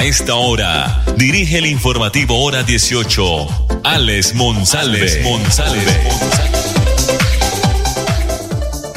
A esta hora, dirige el informativo Hora 18, Alex Monsalve.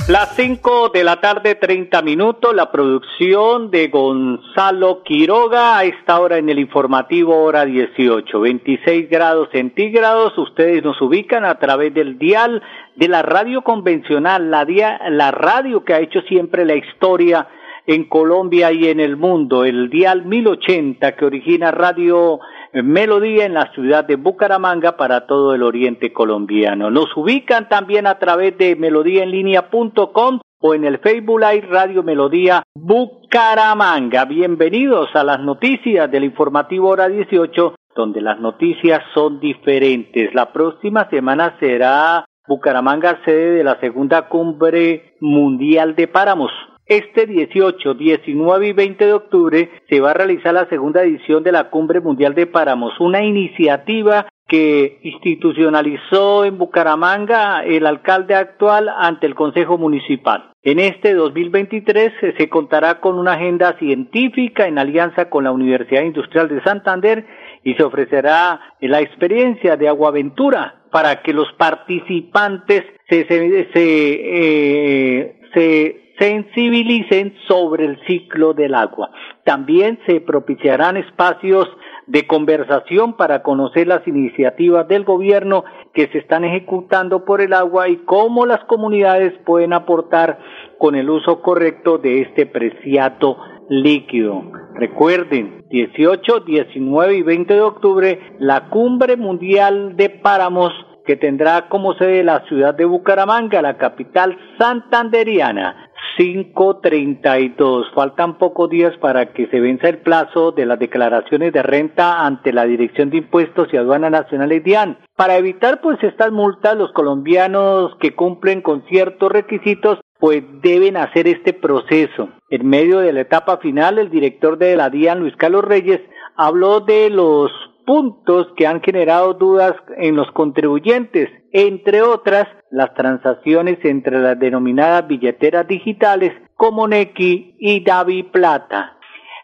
Las 5 de la tarde, 30 minutos, la producción de Gonzalo Quiroga a esta hora en el informativo hora 18, 26 grados centígrados, ustedes nos ubican a través del dial de la radio convencional, la, dia, la radio que ha hecho siempre la historia en Colombia y en el mundo, el dial 1080 que origina Radio Melodía en la ciudad de Bucaramanga para todo el oriente colombiano. Nos ubican también a través de melodíaenlínea.com o en el Facebook Live Radio Melodía Bucaramanga. Bienvenidos a las noticias del informativo hora 18, donde las noticias son diferentes. La próxima semana será Bucaramanga sede de la segunda cumbre mundial de páramos. Este 18, 19 y 20 de octubre se va a realizar la segunda edición de la Cumbre Mundial de Páramos, una iniciativa que institucionalizó en Bucaramanga el alcalde actual ante el Consejo Municipal. En este 2023 se contará con una agenda científica en alianza con la Universidad Industrial de Santander y se ofrecerá la experiencia de aguaventura para que los participantes se, se, se, eh, se sensibilicen sobre el ciclo del agua. También se propiciarán espacios de conversación para conocer las iniciativas del gobierno que se están ejecutando por el agua y cómo las comunidades pueden aportar con el uso correcto de este preciado líquido. Recuerden, 18, 19 y 20 de octubre, la cumbre mundial de páramos que tendrá como sede la ciudad de Bucaramanga, la capital santanderiana. 532. Faltan pocos días para que se venza el plazo de las declaraciones de renta ante la Dirección de Impuestos y Aduana Nacional DIAN. Para evitar pues estas multas, los colombianos que cumplen con ciertos requisitos pues deben hacer este proceso. En medio de la etapa final, el director de la DIAN, Luis Carlos Reyes, habló de los puntos que han generado dudas en los contribuyentes, entre otras las transacciones entre las denominadas billeteras digitales como Nequi y Davi Plata.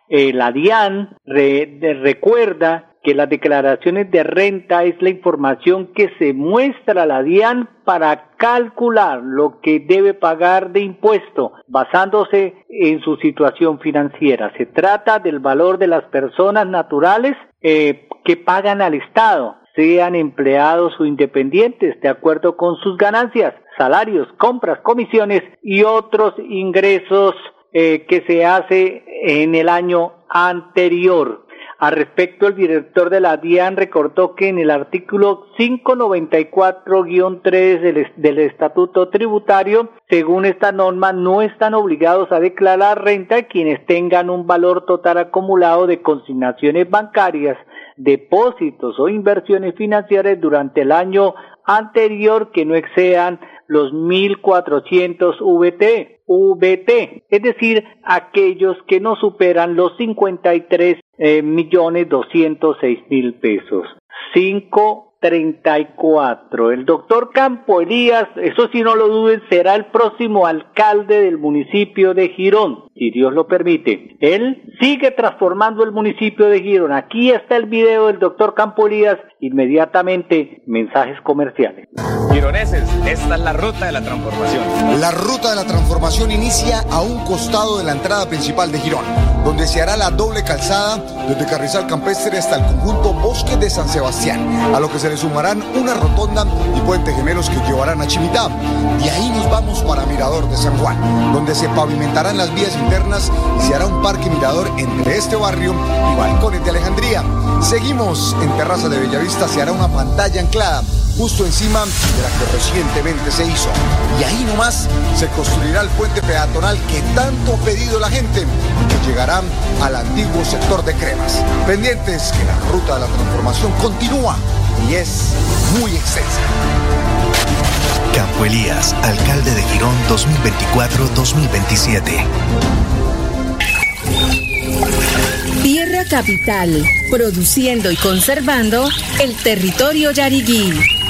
Eh, la DIAN recuerda que las declaraciones de renta es la información que se muestra a la DIAN para calcular lo que debe pagar de impuesto basándose en su situación financiera. Se trata del valor de las personas naturales eh, que pagan al Estado, sean empleados o independientes, de acuerdo con sus ganancias, salarios, compras, comisiones y otros ingresos eh, que se hace en el año anterior. Al respecto, el director de la DIAN recordó que en el artículo 594-3 del, del Estatuto Tributario, según esta norma, no están obligados a declarar renta quienes tengan un valor total acumulado de consignaciones bancarias, depósitos o inversiones financieras durante el año anterior que no excedan los 1.400 VT, VT, es decir, aquellos que no superan los 53 eh, millones 206 mil pesos. 5 34. El doctor Campo Elías, eso sí no lo duden, será el próximo alcalde del municipio de Girón, si Dios lo permite. Él sigue transformando el municipio de Girón. Aquí está el video del doctor Campo Elías, inmediatamente mensajes comerciales. Gironeses, esta es la ruta de la transformación. La ruta de la transformación inicia a un costado de la entrada principal de Girón, donde se hará la doble calzada desde Carrizal Campestre hasta el conjunto Bosque de San Sebastián, a lo que se le sumarán una rotonda y puente gemelos que llevarán a Chimitá. De ahí nos vamos para Mirador de San Juan, donde se pavimentarán las vías y se hará un parque mirador entre este barrio y balcones de Alejandría. Seguimos en Terraza de Bellavista, se hará una pantalla anclada justo encima de la que recientemente se hizo. Y ahí nomás se construirá el puente peatonal que tanto ha pedido la gente, que llegará al antiguo sector de Cremas. Pendientes que la ruta de la transformación continúa y es muy extensa. Campo Elías, alcalde de Girón 2024-2027. Tierra Capital, produciendo y conservando el territorio yariguí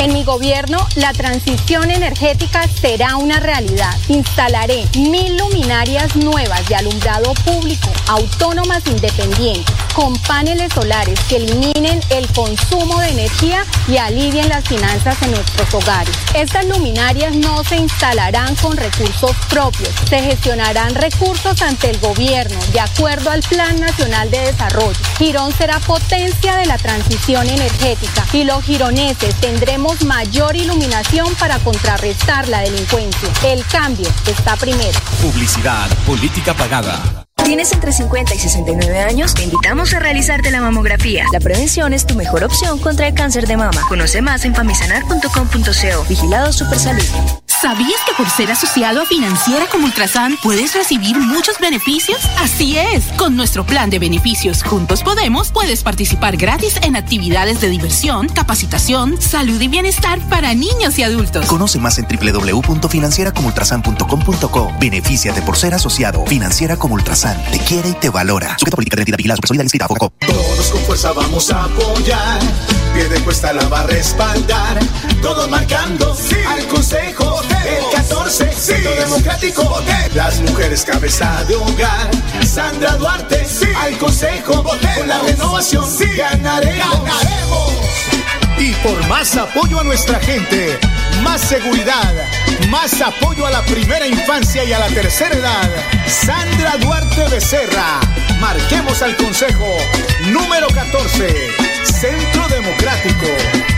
En mi gobierno, la transición energética será una realidad. Instalaré mil luminarias nuevas de alumbrado público, autónomas independientes, con paneles solares que eliminen el consumo de energía y alivien las finanzas en nuestros hogares. Estas luminarias no se instalarán con recursos propios, se gestionarán recursos ante el gobierno de acuerdo al Plan Nacional de Desarrollo. Girón será potencia de la transición energética y los gironeses tendremos mayor iluminación para contrarrestar la delincuencia. El cambio está primero. Publicidad, política pagada. ¿Tienes entre 50 y 69 años? Te invitamos a realizarte la mamografía. La prevención es tu mejor opción contra el cáncer de mama. Conoce más en famisanar.com.co. Vigilado Supersalud. ¿Sabías que por ser asociado a Financiera como Ultrasan puedes recibir muchos beneficios? Así es, con nuestro plan de beneficios Juntos Podemos puedes participar gratis en actividades de diversión, capacitación, salud y bienestar para niños y adultos. Conoce más en www.financieracomultrasan.com.co. Benefíciate por ser asociado. Financiera como Ultrasan te quiere y te valora. Sujeta política de identidad vigilada Supersolidaria Todos con fuerza vamos a apoyar. Pie de cuesta la va a respaldar. Todos marcando sí. al consejo el 14, Centro Democrático, las mujeres cabeza de hogar. Sandra Duarte, al Consejo, con la renovación, ganaremos. ganaremos. Y por más apoyo a nuestra gente, más seguridad, más apoyo a la primera infancia y a la tercera edad. Sandra Duarte Becerra, marquemos al Consejo número 14, Centro Democrático.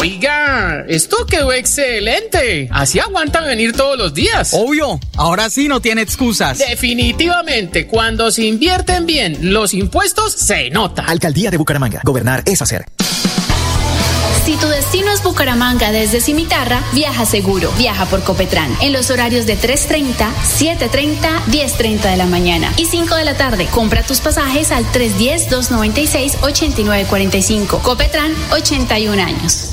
Oiga, esto quedó excelente. Así aguantan venir todos los días. Obvio, ahora sí no tiene excusas. Definitivamente, cuando se invierten bien los impuestos, se nota. Alcaldía de Bucaramanga. Gobernar es hacer. Si tu destino es Bucaramanga desde Cimitarra, viaja seguro. Viaja por Copetrán en los horarios de 3.30, 7.30, 10.30 de la mañana y 5 de la tarde. Compra tus pasajes al 310-296-8945. Copetrán, 81 años.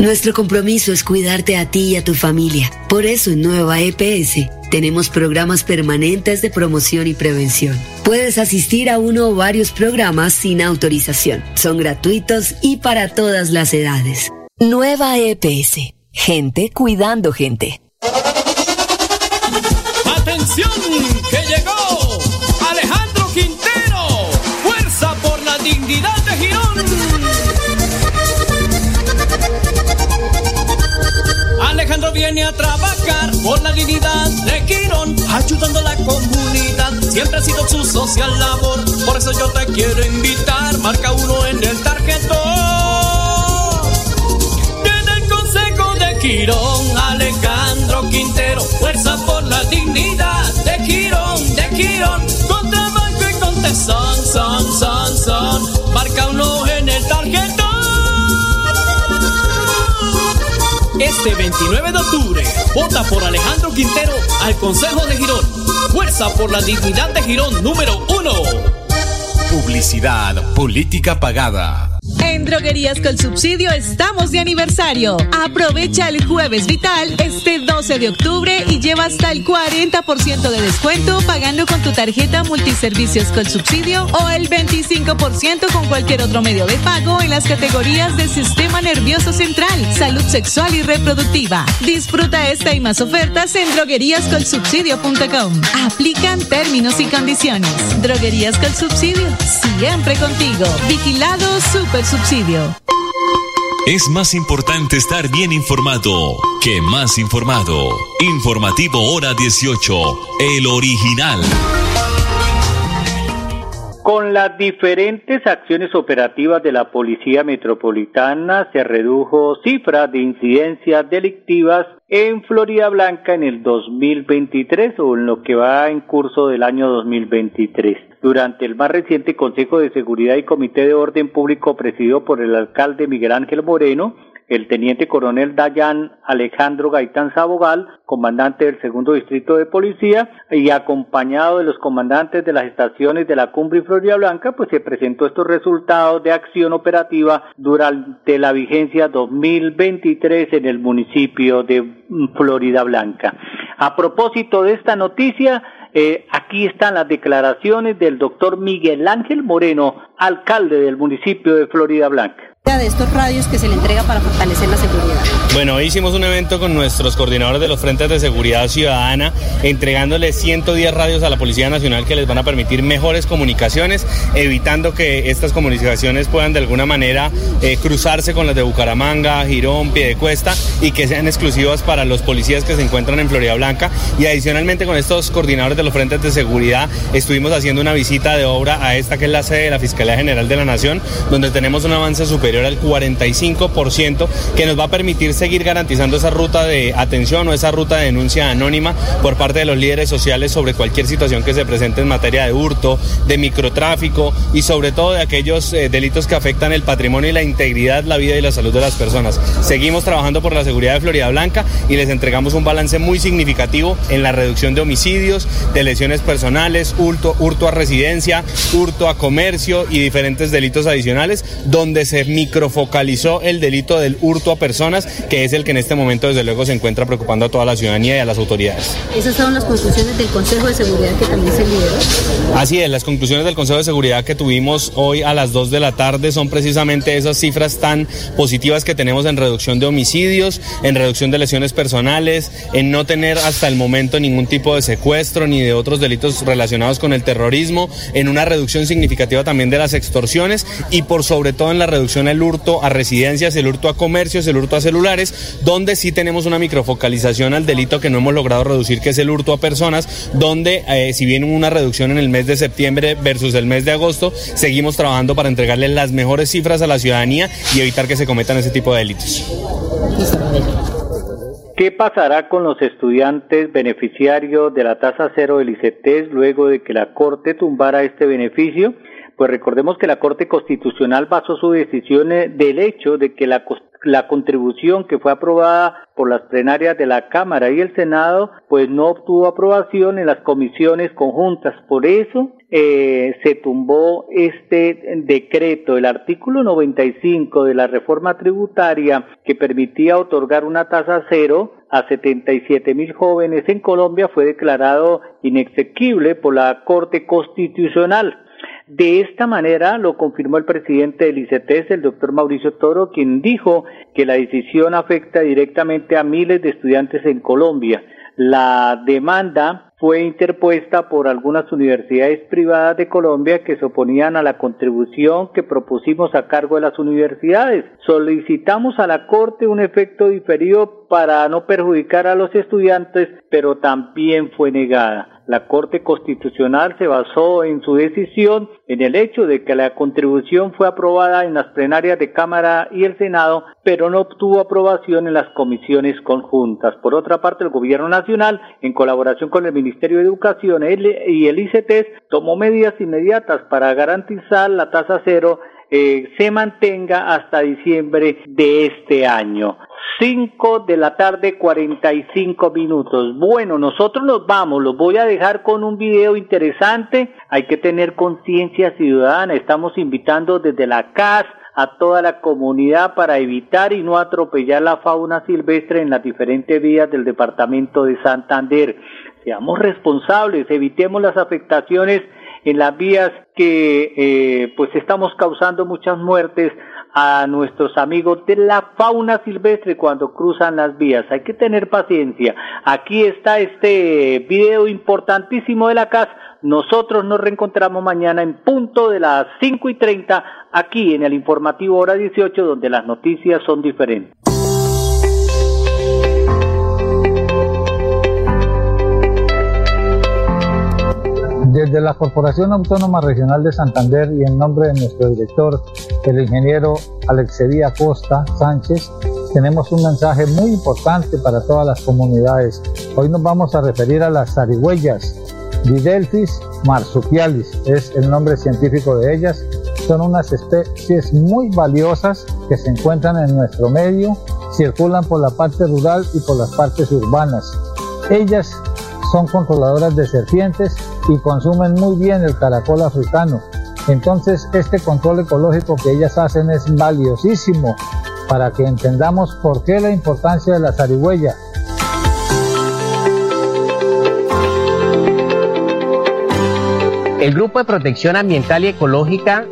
Nuestro compromiso es cuidarte a ti y a tu familia. Por eso en Nueva EPS tenemos programas permanentes de promoción y prevención. Puedes asistir a uno o varios programas sin autorización. Son gratuitos y para todas las edades. Nueva EPS. Gente cuidando gente. ¡Atención! ¡Que llegó! Alejandro Quintero viene a trabajar por la dignidad de Quirón, ayudando a la comunidad. Siempre ha sido su social labor, por eso yo te quiero invitar. Marca uno en el tarjetón. Desde el Consejo de Quirón, Alejandro Quintero, fuerza por la dignidad de Quirón, de Quirón, con trabajo y con tesón, son, son. Este 29 de octubre, vota por Alejandro Quintero al Consejo de Girón. Fuerza por la dignidad de Girón número uno. Publicidad, política pagada. En Droguerías con Subsidio estamos de aniversario. Aprovecha el jueves vital este 12 de octubre y lleva hasta el 40% de descuento pagando con tu tarjeta multiservicios con subsidio o el 25% con cualquier otro medio de pago en las categorías de sistema nervioso central, salud sexual y reproductiva. Disfruta esta y más ofertas en drogueríascolsubsidio.com. Aplican términos y condiciones. Droguerías con Subsidio, siempre contigo. Vigilado Super Subsidio. Es más importante estar bien informado que más informado. Informativo Hora 18, el original. Con las diferentes acciones operativas de la Policía Metropolitana se redujo cifra de incidencias delictivas en Florida Blanca en el 2023 o en lo que va en curso del año 2023. Durante el más reciente Consejo de Seguridad y Comité de Orden Público presidido por el alcalde Miguel Ángel Moreno, el teniente coronel Dayan Alejandro Gaitán Sabogal, comandante del segundo distrito de policía, y acompañado de los comandantes de las estaciones de la Cumbre y Florida Blanca, pues se presentó estos resultados de acción operativa durante la vigencia 2023 en el municipio de Florida Blanca. A propósito de esta noticia, eh, aquí están las declaraciones del doctor Miguel Ángel Moreno, alcalde del municipio de Florida Blanca de estos radios que se le entrega para fortalecer la seguridad. Bueno, hoy hicimos un evento con nuestros coordinadores de los frentes de seguridad ciudadana, entregándoles 110 radios a la Policía Nacional que les van a permitir mejores comunicaciones, evitando que estas comunicaciones puedan de alguna manera eh, cruzarse con las de Bucaramanga, Girón, Piedecuesta y que sean exclusivas para los policías que se encuentran en Florida Blanca. Y adicionalmente con estos coordinadores de los frentes de seguridad estuvimos haciendo una visita de obra a esta que es la sede de la Fiscalía General de la Nación, donde tenemos un avance superior al 45%, que nos va a permitir seguir garantizando esa ruta de atención o esa ruta de denuncia anónima por parte de los líderes sociales sobre cualquier situación que se presente en materia de hurto, de microtráfico y sobre todo de aquellos eh, delitos que afectan el patrimonio y la integridad, la vida y la salud de las personas. Seguimos trabajando por la seguridad de Florida Blanca y les entregamos un balance muy significativo en la reducción de homicidios, de lesiones personales, hurto, hurto a residencia, hurto a comercio y diferentes delitos adicionales, donde se microfocalizó el delito del hurto a personas, que es el que en este momento desde luego se encuentra preocupando a toda la ciudadanía y a las autoridades. Esas son las conclusiones del Consejo de Seguridad que también se lideró. Así es, las conclusiones del Consejo de Seguridad que tuvimos hoy a las 2 de la tarde son precisamente esas cifras tan positivas que tenemos en reducción de homicidios, en reducción de lesiones personales, en no tener hasta el momento ningún tipo de secuestro ni de otros delitos relacionados con el terrorismo, en una reducción significativa también de las extorsiones y por sobre todo en la reducción del hurto a residencias, el hurto a comercios, el hurto a celulares, donde sí tenemos una microfocalización al delito que no hemos logrado reducir, que es el hurto a personas, donde eh, si bien una reducción en el mes de septiembre versus el mes de agosto, seguimos trabajando para entregarle las mejores cifras a la ciudadanía y evitar que se cometan ese tipo de delitos. ¿Qué pasará con los estudiantes beneficiarios de la tasa cero del ICETES luego de que la Corte tumbara este beneficio? Pues recordemos que la Corte Constitucional basó su decisión del hecho de que la, la contribución que fue aprobada por las plenarias de la Cámara y el Senado, pues no obtuvo aprobación en las comisiones conjuntas. Por eso eh, se tumbó este decreto, el artículo 95 de la reforma tributaria que permitía otorgar una tasa cero a 77 mil jóvenes en Colombia fue declarado inexequible por la Corte Constitucional. De esta manera lo confirmó el presidente del ICETES, el doctor Mauricio Toro, quien dijo que la decisión afecta directamente a miles de estudiantes en Colombia. La demanda fue interpuesta por algunas universidades privadas de Colombia que se oponían a la contribución que propusimos a cargo de las universidades. Solicitamos a la Corte un efecto diferido para no perjudicar a los estudiantes, pero también fue negada. La Corte Constitucional se basó en su decisión en el hecho de que la contribución fue aprobada en las plenarias de Cámara y el Senado, pero no obtuvo aprobación en las comisiones conjuntas. Por otra parte, el Gobierno Nacional, en colaboración con el Ministerio de Educación y el ICT, tomó medidas inmediatas para garantizar la tasa cero eh, se mantenga hasta diciembre de este año. 5 de la tarde 45 minutos. Bueno, nosotros nos vamos, los voy a dejar con un video interesante. Hay que tener conciencia ciudadana. Estamos invitando desde la CAS a toda la comunidad para evitar y no atropellar la fauna silvestre en las diferentes vías del departamento de Santander. Seamos responsables, evitemos las afectaciones en las vías que eh, pues estamos causando muchas muertes a nuestros amigos de la fauna silvestre cuando cruzan las vías. Hay que tener paciencia. Aquí está este video importantísimo de la casa. Nosotros nos reencontramos mañana en punto de las 5 y 30 aquí en el informativo hora 18 donde las noticias son diferentes. Desde la Corporación Autónoma Regional de Santander y en nombre de nuestro director, el ingeniero Alexería Costa Sánchez, tenemos un mensaje muy importante para todas las comunidades. Hoy nos vamos a referir a las zarigüeyas, Didelphis marsupialis, es el nombre científico de ellas. Son unas especies muy valiosas que se encuentran en nuestro medio, circulan por la parte rural y por las partes urbanas. Ellas son controladoras de serpientes y consumen muy bien el caracol africano. Entonces este control ecológico que ellas hacen es valiosísimo para que entendamos por qué la importancia de la zarigüeya. El Grupo de Protección Ambiental y Ecológica,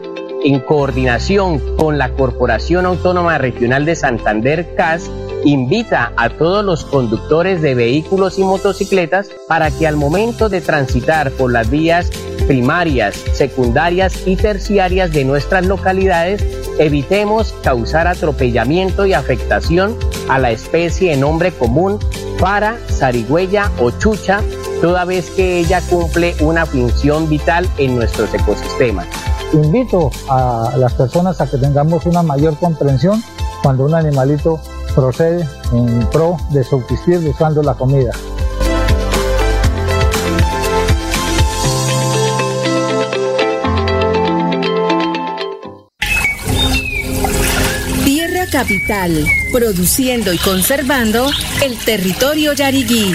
en coordinación con la Corporación Autónoma Regional de Santander, CAS, invita a todos los conductores de vehículos y motocicletas para que al momento de transitar por las vías primarias, secundarias y terciarias de nuestras localidades, evitemos causar atropellamiento y afectación a la especie de nombre común para zarigüeya o chucha, toda vez que ella cumple una función vital en nuestros ecosistemas. Invito a las personas a que tengamos una mayor comprensión cuando un animalito procede en pro de subsistir buscando la comida. Tierra Capital, produciendo y conservando el territorio yariguí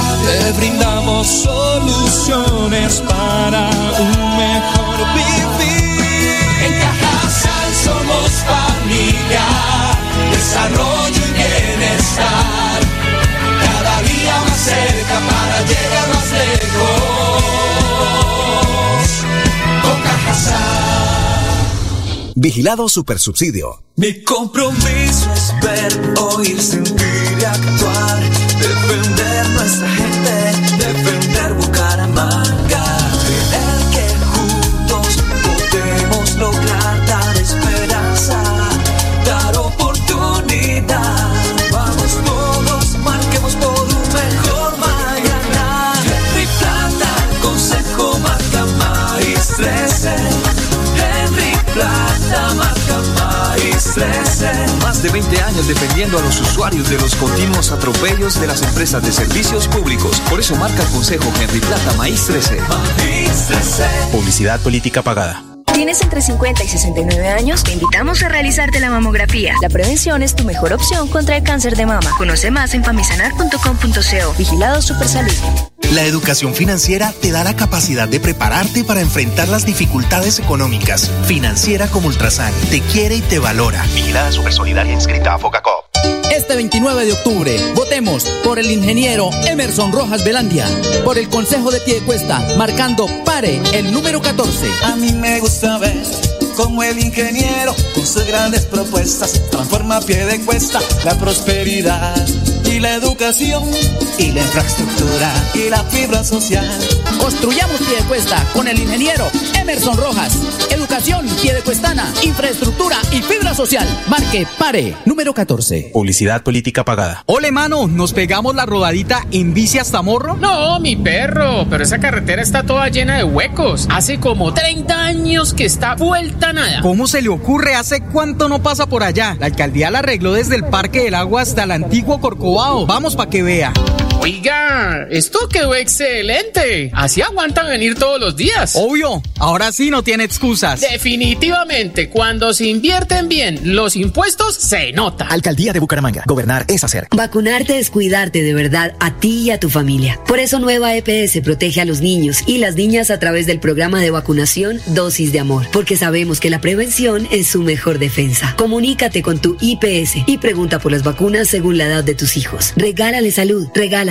Te brindamos soluciones para un mejor vivir. En Cajasal somos familia, desarrollo y bienestar. Cada día más cerca para llegar más lejos. Con Cajasal. Vigilado Supersubsidio. Mi compromiso es ver, oír, sentir y actuar. Defender nuestra gente, defender Más de 20 años defendiendo a los usuarios de los continuos atropellos de las empresas de servicios públicos. Por eso marca el Consejo Henry Plata Maíz 13. Maíz 13. Publicidad política pagada. ¿Tienes entre 50 y 69 años? Te invitamos a realizarte la mamografía. La prevención es tu mejor opción contra el cáncer de mama. Conoce más en famisanar.com.co. Vigilado Supersalud. La educación financiera te da la capacidad de prepararte para enfrentar las dificultades económicas. Financiera como Ultrasan te quiere y te valora. Vigilada Solidaria inscrita a Focacop. Este 29 de octubre, votemos por el ingeniero Emerson Rojas Velandia, por el Consejo de Piedecuesta, marcando pare el número 14. A mí me gusta ver como el ingeniero, con sus grandes propuestas, transforma pie de cuesta la prosperidad y la educación y la infraestructura y la fibra social. Construyamos Piedecuesta con el ingeniero Emerson Rojas. Educación Piedecuestana, infraestructura y fibra social. Marque Pare, número 14. Publicidad política pagada. Ole, mano, ¿nos pegamos la rodadita en bici hasta Morro? No, mi perro, pero esa carretera está toda llena de huecos. Hace como 30 años que está vuelta nada. ¿Cómo se le ocurre? ¿Hace cuánto no pasa por allá? La alcaldía la arregló desde el Parque del Agua hasta el antiguo Corcovado. Vamos para que vea. Oiga, esto quedó excelente. Así aguantan venir todos los días. Obvio, ahora sí no tiene excusas. Definitivamente, cuando se invierten bien los impuestos, se nota. Alcaldía de Bucaramanga, gobernar es hacer. Vacunarte es cuidarte de verdad a ti y a tu familia. Por eso Nueva EPS protege a los niños y las niñas a través del programa de vacunación Dosis de Amor, porque sabemos que la prevención es su mejor defensa. Comunícate con tu IPS y pregunta por las vacunas según la edad de tus hijos. Regálale salud, regálale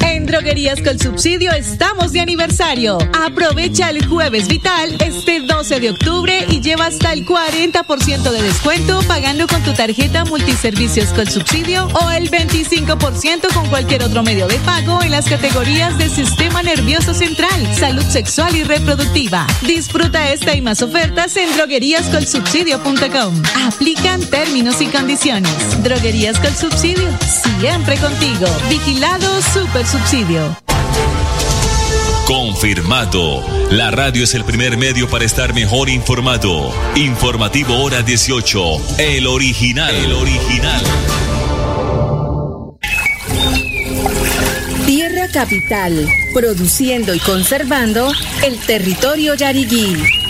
En Droguerías con Subsidio estamos de aniversario. Aprovecha el jueves vital este 12 de octubre y lleva hasta el 40% de descuento pagando con tu tarjeta multiservicios con subsidio o el 25% con cualquier otro medio de pago en las categorías de sistema nervioso central, salud sexual y reproductiva. Disfruta esta y más ofertas en drogueríascolsubsidio.com. Aplican términos y condiciones. Droguerías con Subsidio, siempre contigo. Vigilado Super subsidio. Confirmado. La radio es el primer medio para estar mejor informado. Informativo Hora 18. El original. El original. Tierra Capital. Produciendo y conservando el territorio yariguí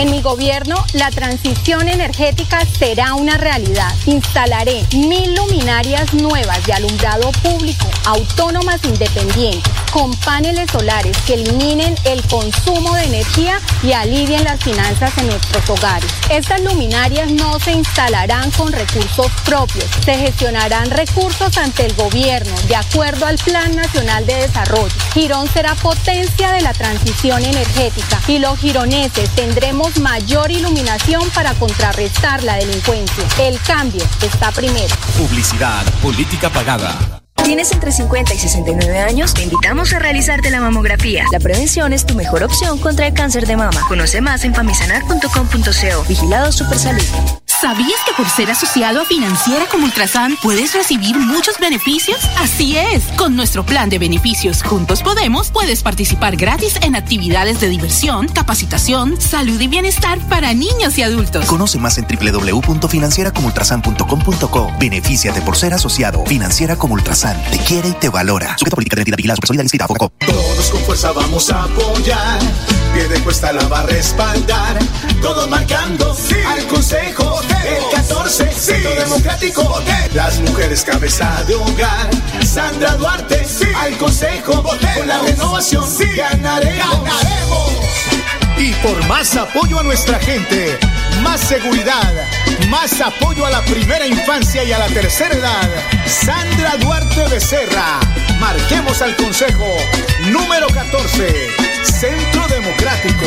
En mi gobierno, la transición energética será una realidad. Instalaré mil luminarias nuevas de alumbrado público, autónomas independientes, con paneles solares que eliminen el consumo de energía y alivien las finanzas en nuestros hogares. Estas luminarias no se instalarán con recursos propios, se gestionarán recursos ante el gobierno de acuerdo al Plan Nacional de Desarrollo. Girón será potencia de la transición energética y los gironeses tendremos mayor iluminación para contrarrestar la delincuencia. El cambio está primero. Publicidad, política pagada. ¿Tienes entre 50 y 69 años? Te invitamos a realizarte la mamografía. La prevención es tu mejor opción contra el cáncer de mama. Conoce más en famisanar.com.co. Vigilado Supersalud. ¿Sabías que por ser asociado a Financiera como Ultrasan puedes recibir muchos beneficios? Así es, con nuestro plan de beneficios Juntos Podemos puedes participar gratis en actividades de diversión, capacitación, salud y bienestar para niños y adultos. Conoce más en www.financieracomultrasan.com.co. Benefíciate por ser asociado. Financiera como Ultrasan te quiere y te valora. Sujeta política de identidad vigilada supersolidaria Todos con fuerza vamos a apoyar. Pie de cuesta la va a respaldar. Todos marcando al consejo. El 14, sí. Centro Democrático, las mujeres cabeza de hogar. Sandra Duarte, al consejo, con la renovación, ganaremos. ganaremos. Y por más apoyo a nuestra gente, más seguridad, más apoyo a la primera infancia y a la tercera edad. Sandra Duarte Becerra. Marquemos al Consejo número 14, Centro Democrático.